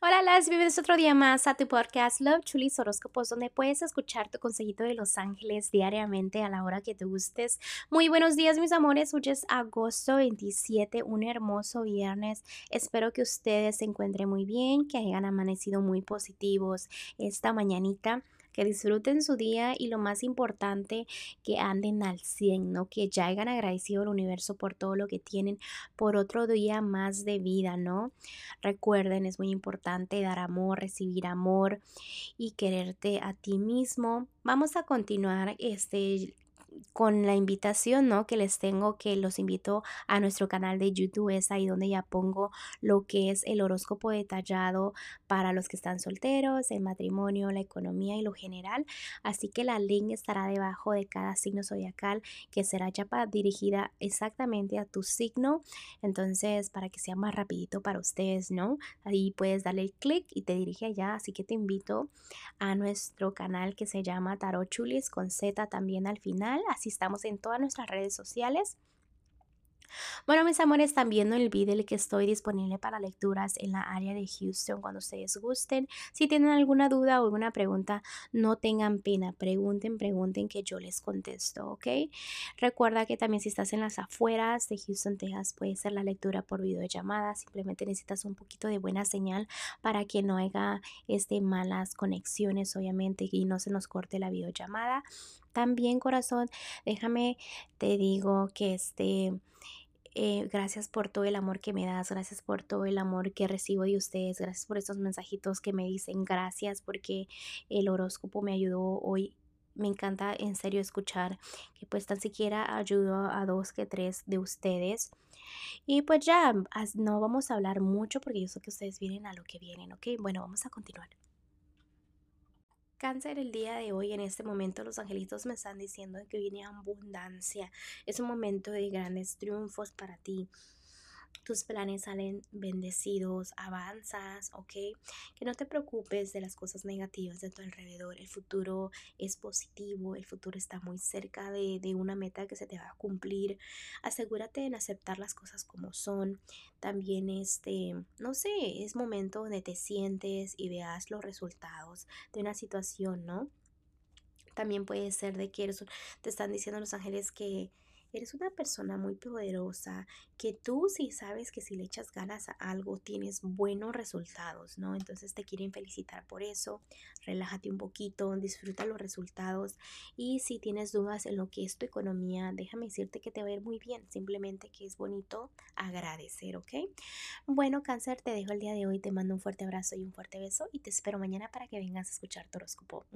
Hola, las bienvenidos otro día más a tu podcast Love Chulis Horóscopos, donde puedes escuchar tu consejito de Los Ángeles diariamente a la hora que te gustes. Muy buenos días, mis amores. Hoy es agosto 27, un hermoso viernes. Espero que ustedes se encuentren muy bien, que hayan amanecido muy positivos esta mañanita que disfruten su día y lo más importante, que anden al 100, ¿no? Que ya hayan agradecido al universo por todo lo que tienen, por otro día más de vida, ¿no? Recuerden, es muy importante dar amor, recibir amor y quererte a ti mismo. Vamos a continuar este con la invitación, ¿no? Que les tengo, que los invito a nuestro canal de YouTube, es ahí donde ya pongo lo que es el horóscopo detallado para los que están solteros, el matrimonio, la economía y lo general. Así que la link estará debajo de cada signo zodiacal que será ya dirigida exactamente a tu signo. Entonces, para que sea más rapidito para ustedes, ¿no? Ahí puedes darle clic y te dirige allá. Así que te invito a nuestro canal que se llama Tarot Chulis con Z también al final Así estamos en todas nuestras redes sociales. Bueno, mis amores, también no olviden que estoy disponible para lecturas en la área de Houston cuando ustedes gusten. Si tienen alguna duda o alguna pregunta, no tengan pena, pregunten, pregunten que yo les contesto, ¿ok? Recuerda que también si estás en las afueras de Houston, Texas, puede ser la lectura por videollamada. Simplemente necesitas un poquito de buena señal para que no haya este, malas conexiones, obviamente, y no se nos corte la videollamada. También, corazón, déjame, te digo que este... Eh, gracias por todo el amor que me das, gracias por todo el amor que recibo de ustedes, gracias por estos mensajitos que me dicen, gracias porque el horóscopo me ayudó hoy. Me encanta en serio escuchar que pues tan siquiera ayudó a dos que tres de ustedes. Y pues ya, no vamos a hablar mucho porque yo sé que ustedes vienen a lo que vienen, ¿ok? Bueno, vamos a continuar. Cáncer, el día de hoy, en este momento, los angelitos me están diciendo que viene abundancia. Es un momento de grandes triunfos para ti tus planes salen bendecidos, avanzas, ¿ok? Que no te preocupes de las cosas negativas de tu alrededor. El futuro es positivo, el futuro está muy cerca de, de una meta que se te va a cumplir. Asegúrate en aceptar las cosas como son. También, este, no sé, es momento donde te sientes y veas los resultados de una situación, ¿no? También puede ser de que te están diciendo los ángeles que Eres una persona muy poderosa, que tú sí sabes que si le echas ganas a algo tienes buenos resultados, ¿no? Entonces te quieren felicitar por eso. Relájate un poquito, disfruta los resultados y si tienes dudas en lo que es tu economía, déjame decirte que te va a ir muy bien, simplemente que es bonito agradecer, ¿ok? Bueno, cáncer, te dejo el día de hoy, te mando un fuerte abrazo y un fuerte beso y te espero mañana para que vengas a escuchar tu horóscopo.